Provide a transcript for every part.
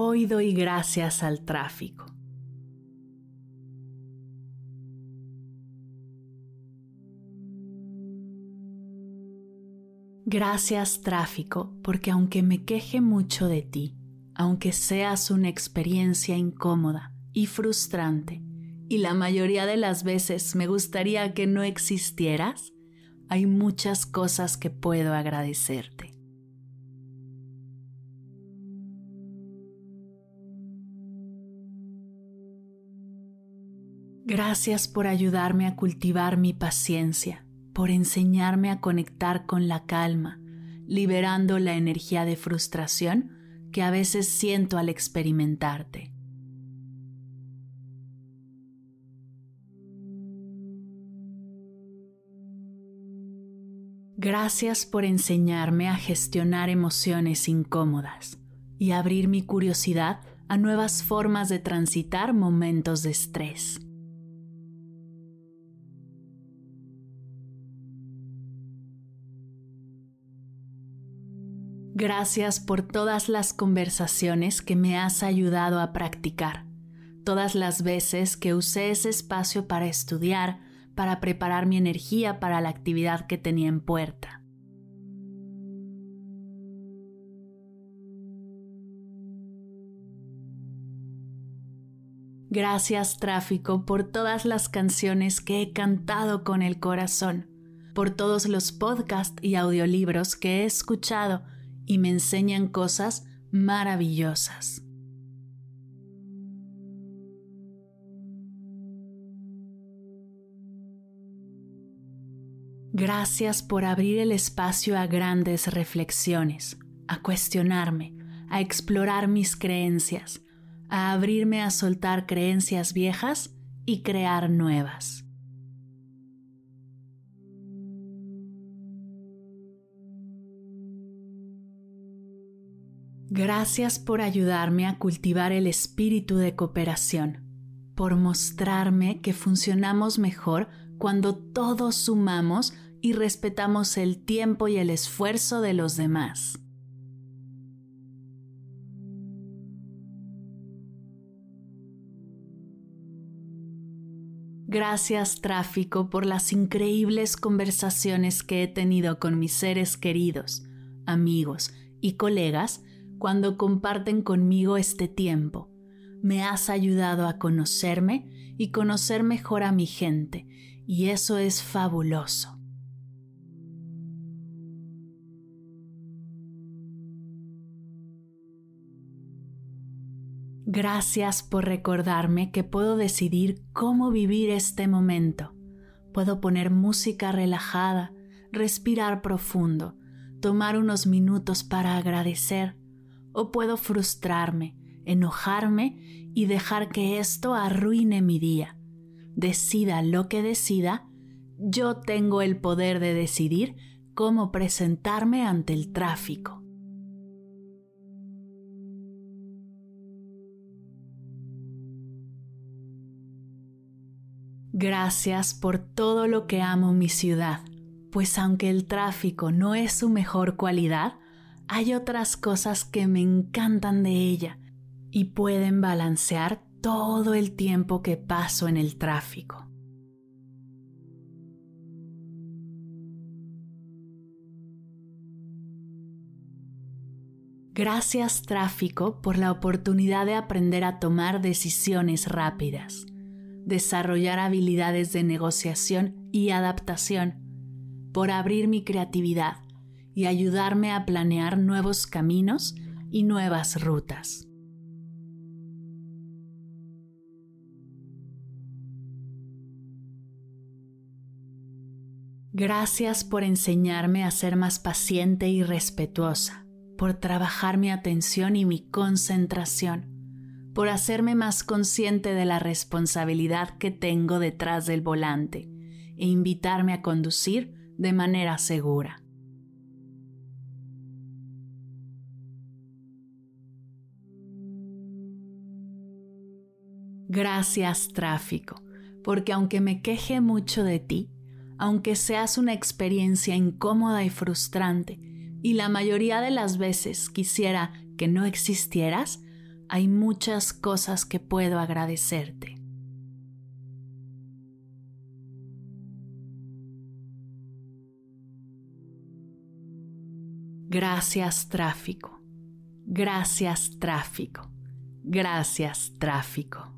Hoy doy gracias al tráfico. Gracias tráfico, porque aunque me queje mucho de ti, aunque seas una experiencia incómoda y frustrante, y la mayoría de las veces me gustaría que no existieras, hay muchas cosas que puedo agradecerte. Gracias por ayudarme a cultivar mi paciencia, por enseñarme a conectar con la calma, liberando la energía de frustración que a veces siento al experimentarte. Gracias por enseñarme a gestionar emociones incómodas y abrir mi curiosidad a nuevas formas de transitar momentos de estrés. Gracias por todas las conversaciones que me has ayudado a practicar, todas las veces que usé ese espacio para estudiar, para preparar mi energía para la actividad que tenía en puerta. Gracias tráfico por todas las canciones que he cantado con el corazón, por todos los podcasts y audiolibros que he escuchado y me enseñan cosas maravillosas. Gracias por abrir el espacio a grandes reflexiones, a cuestionarme, a explorar mis creencias, a abrirme a soltar creencias viejas y crear nuevas. Gracias por ayudarme a cultivar el espíritu de cooperación, por mostrarme que funcionamos mejor cuando todos sumamos y respetamos el tiempo y el esfuerzo de los demás. Gracias tráfico por las increíbles conversaciones que he tenido con mis seres queridos, amigos y colegas cuando comparten conmigo este tiempo. Me has ayudado a conocerme y conocer mejor a mi gente, y eso es fabuloso. Gracias por recordarme que puedo decidir cómo vivir este momento. Puedo poner música relajada, respirar profundo, tomar unos minutos para agradecer o puedo frustrarme, enojarme y dejar que esto arruine mi día. Decida lo que decida, yo tengo el poder de decidir cómo presentarme ante el tráfico. Gracias por todo lo que amo mi ciudad, pues aunque el tráfico no es su mejor cualidad, hay otras cosas que me encantan de ella y pueden balancear todo el tiempo que paso en el tráfico. Gracias tráfico por la oportunidad de aprender a tomar decisiones rápidas, desarrollar habilidades de negociación y adaptación, por abrir mi creatividad y ayudarme a planear nuevos caminos y nuevas rutas. Gracias por enseñarme a ser más paciente y respetuosa, por trabajar mi atención y mi concentración, por hacerme más consciente de la responsabilidad que tengo detrás del volante e invitarme a conducir de manera segura. Gracias tráfico, porque aunque me queje mucho de ti, aunque seas una experiencia incómoda y frustrante, y la mayoría de las veces quisiera que no existieras, hay muchas cosas que puedo agradecerte. Gracias tráfico. Gracias tráfico. Gracias tráfico.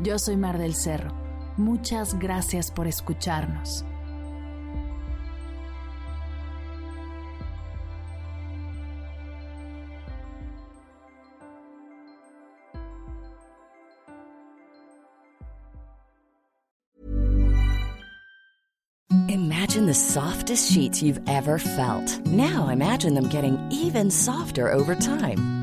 Yo soy Mar del Cerro. Muchas gracias por escucharnos. Imagine the softest sheets you've ever felt. Now imagine them getting even softer over time.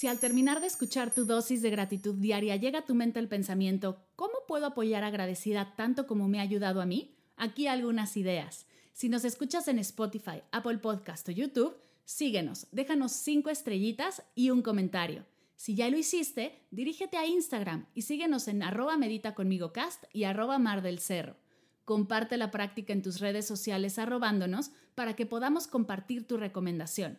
Si al terminar de escuchar tu dosis de gratitud diaria llega a tu mente el pensamiento, ¿cómo puedo apoyar agradecida tanto como me ha ayudado a mí? Aquí algunas ideas. Si nos escuchas en Spotify, Apple Podcast o YouTube, síguenos, déjanos cinco estrellitas y un comentario. Si ya lo hiciste, dirígete a Instagram y síguenos en arroba medita conmigo cast y arroba mar del cerro. Comparte la práctica en tus redes sociales arrobándonos para que podamos compartir tu recomendación